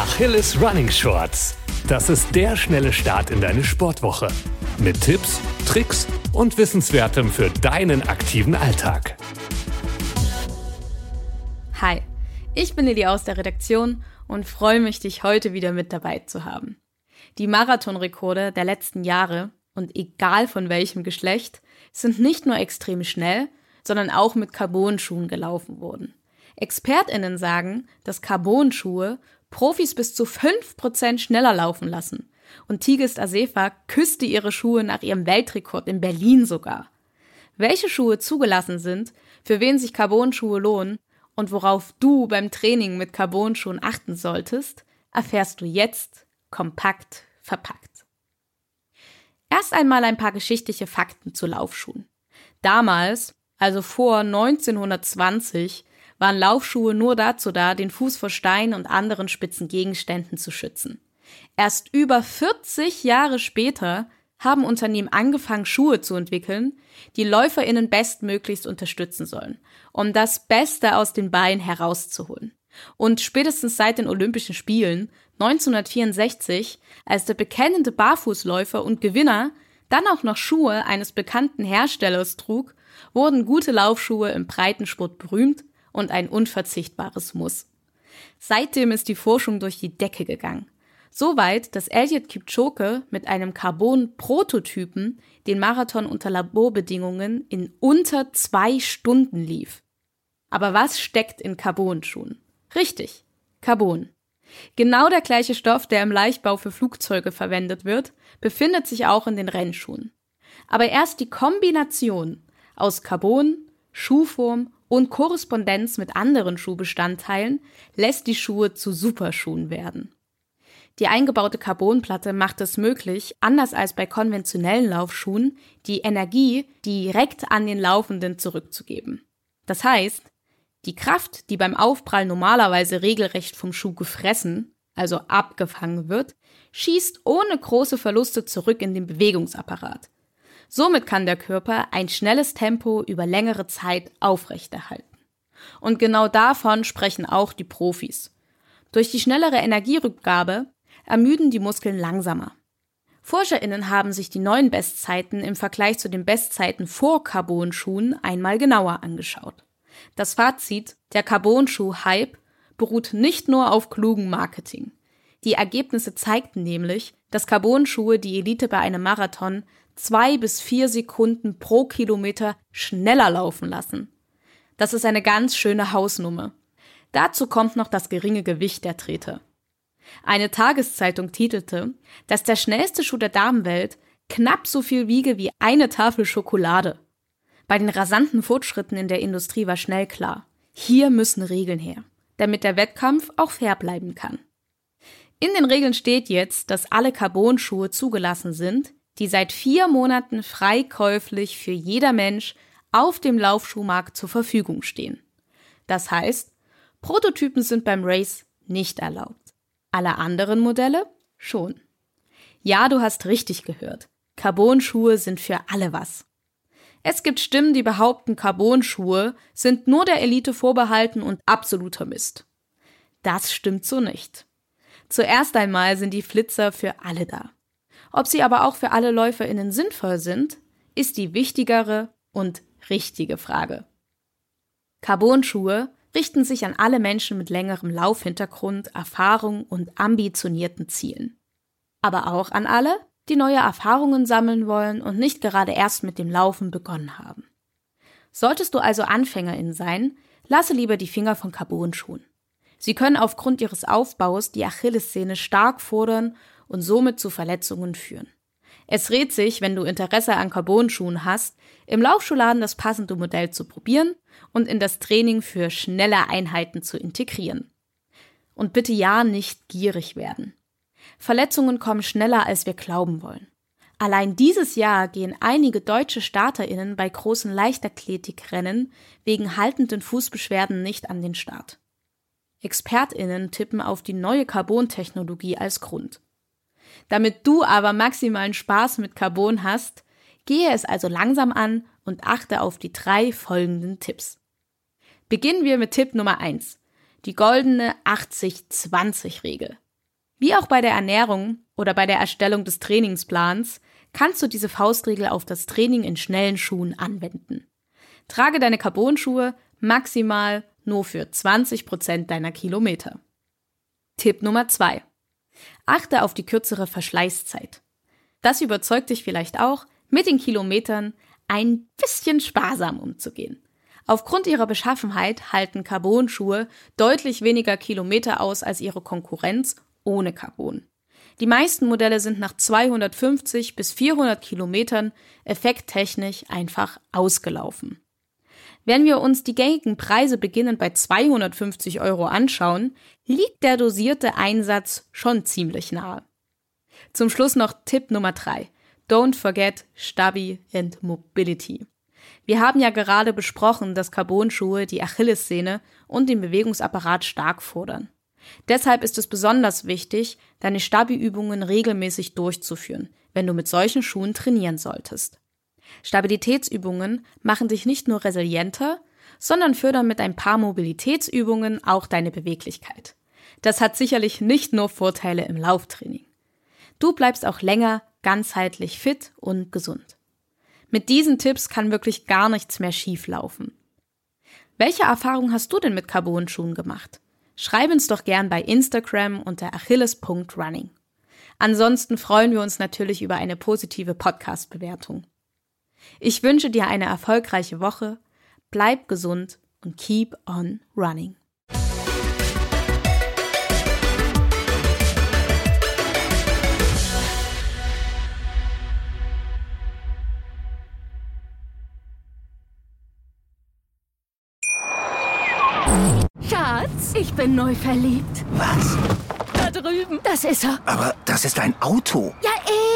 Achilles Running Shorts. Das ist der schnelle Start in deine Sportwoche. Mit Tipps, Tricks und Wissenswertem für deinen aktiven Alltag. Hi, ich bin Lili aus der Redaktion und freue mich, dich heute wieder mit dabei zu haben. Die Marathonrekorde der letzten Jahre und egal von welchem Geschlecht sind nicht nur extrem schnell, sondern auch mit Carbon-Schuhen gelaufen wurden. ExpertInnen sagen, dass Carbon-Schuhe Profis bis zu 5% schneller laufen lassen. Und Tigist Asefa küsste ihre Schuhe nach ihrem Weltrekord in Berlin sogar. Welche Schuhe zugelassen sind, für wen sich Carbon-Schuhe lohnen und worauf du beim Training mit Carbon-Schuhen achten solltest, erfährst du jetzt kompakt verpackt. Erst einmal ein paar geschichtliche Fakten zu Laufschuhen. Damals, also vor 1920, waren Laufschuhe nur dazu da, den Fuß vor Steinen und anderen spitzen Gegenständen zu schützen. Erst über 40 Jahre später haben Unternehmen angefangen, Schuhe zu entwickeln, die LäuferInnen bestmöglichst unterstützen sollen, um das Beste aus den Beinen herauszuholen. Und spätestens seit den Olympischen Spielen 1964, als der bekennende Barfußläufer und Gewinner dann auch noch Schuhe eines bekannten Herstellers trug, wurden gute Laufschuhe im Breitensport berühmt und ein unverzichtbares Muss. Seitdem ist die Forschung durch die Decke gegangen. Soweit, dass Elliot Kipchoge mit einem Carbon-Prototypen den Marathon unter Laborbedingungen in unter zwei Stunden lief. Aber was steckt in Carbon-Schuhen? Richtig, Carbon. Genau der gleiche Stoff, der im Leichtbau für Flugzeuge verwendet wird, befindet sich auch in den Rennschuhen. Aber erst die Kombination aus Carbon, Schuhform und Korrespondenz mit anderen Schuhbestandteilen lässt die Schuhe zu Superschuhen werden. Die eingebaute Carbonplatte macht es möglich, anders als bei konventionellen Laufschuhen, die Energie direkt an den Laufenden zurückzugeben. Das heißt, die Kraft, die beim Aufprall normalerweise regelrecht vom Schuh gefressen, also abgefangen wird, schießt ohne große Verluste zurück in den Bewegungsapparat. Somit kann der Körper ein schnelles Tempo über längere Zeit aufrechterhalten. Und genau davon sprechen auch die Profis. Durch die schnellere Energierückgabe ermüden die Muskeln langsamer. ForscherInnen haben sich die neuen Bestzeiten im Vergleich zu den Bestzeiten vor Carbon-Schuhen einmal genauer angeschaut. Das Fazit, der Carbon-Schuh-Hype beruht nicht nur auf klugem Marketing. Die Ergebnisse zeigten nämlich, dass Carbon-Schuhe die Elite bei einem Marathon zwei bis vier Sekunden pro Kilometer schneller laufen lassen. Das ist eine ganz schöne Hausnummer. Dazu kommt noch das geringe Gewicht der Treter. Eine Tageszeitung titelte, dass der schnellste Schuh der Damenwelt knapp so viel wiege wie eine Tafel Schokolade. Bei den rasanten Fortschritten in der Industrie war schnell klar, hier müssen Regeln her, damit der Wettkampf auch fair bleiben kann. In den Regeln steht jetzt, dass alle Carbon-Schuhe zugelassen sind, die seit vier Monaten frei käuflich für jeder Mensch auf dem Laufschuhmarkt zur Verfügung stehen. Das heißt, Prototypen sind beim Race nicht erlaubt. Alle anderen Modelle schon. Ja, du hast richtig gehört. Carbon-Schuhe sind für alle was. Es gibt Stimmen, die behaupten, Carbon-Schuhe sind nur der Elite vorbehalten und absoluter Mist. Das stimmt so nicht. Zuerst einmal sind die Flitzer für alle da. Ob sie aber auch für alle LäuferInnen sinnvoll sind, ist die wichtigere und richtige Frage. Carbon-Schuhe richten sich an alle Menschen mit längerem Laufhintergrund, Erfahrung und ambitionierten Zielen. Aber auch an alle, die neue Erfahrungen sammeln wollen und nicht gerade erst mit dem Laufen begonnen haben. Solltest du also Anfängerin sein, lasse lieber die Finger von Carbon-Schuhen. Sie können aufgrund ihres Aufbaus die Achillessehne stark fordern und somit zu Verletzungen führen. Es rät sich, wenn du Interesse an Carbon-Schuhen hast, im Laufschuhladen das passende Modell zu probieren und in das Training für schnelle Einheiten zu integrieren. Und bitte ja nicht gierig werden. Verletzungen kommen schneller, als wir glauben wollen. Allein dieses Jahr gehen einige deutsche StarterInnen bei großen Leichtathletikrennen wegen haltenden Fußbeschwerden nicht an den Start. ExpertInnen tippen auf die neue Carbon-Technologie als Grund. Damit du aber maximalen Spaß mit Carbon hast, gehe es also langsam an und achte auf die drei folgenden Tipps. Beginnen wir mit Tipp Nummer eins: Die goldene 80-20-Regel. Wie auch bei der Ernährung oder bei der Erstellung des Trainingsplans kannst du diese Faustregel auf das Training in schnellen Schuhen anwenden. Trage deine Carbon-Schuhe maximal nur für 20 Prozent deiner Kilometer. Tipp Nummer zwei: Achte auf die kürzere Verschleißzeit. Das überzeugt dich vielleicht auch, mit den Kilometern ein bisschen sparsam umzugehen. Aufgrund ihrer Beschaffenheit halten Carbon-Schuhe deutlich weniger Kilometer aus als ihre Konkurrenz ohne Carbon. Die meisten Modelle sind nach 250 bis 400 Kilometern effekttechnisch einfach ausgelaufen. Wenn wir uns die gängigen Preise beginnend bei 250 Euro anschauen, liegt der dosierte Einsatz schon ziemlich nahe. Zum Schluss noch Tipp Nummer 3. Don't forget Stabi and Mobility. Wir haben ja gerade besprochen, dass Carbon-Schuhe die Achillessehne und den Bewegungsapparat stark fordern. Deshalb ist es besonders wichtig, deine Stabi-Übungen regelmäßig durchzuführen, wenn du mit solchen Schuhen trainieren solltest. Stabilitätsübungen machen dich nicht nur resilienter, sondern fördern mit ein paar Mobilitätsübungen auch deine Beweglichkeit. Das hat sicherlich nicht nur Vorteile im Lauftraining. Du bleibst auch länger ganzheitlich fit und gesund. Mit diesen Tipps kann wirklich gar nichts mehr schief laufen. Welche Erfahrung hast du denn mit Carbon-Schuhen gemacht? Schreib uns doch gern bei Instagram unter achilles.running. Ansonsten freuen wir uns natürlich über eine positive Podcast-Bewertung. Ich wünsche dir eine erfolgreiche Woche, bleib gesund und keep on running. Schatz, ich bin neu verliebt. Was? Da drüben. Das ist er. Aber das ist ein Auto. Ja,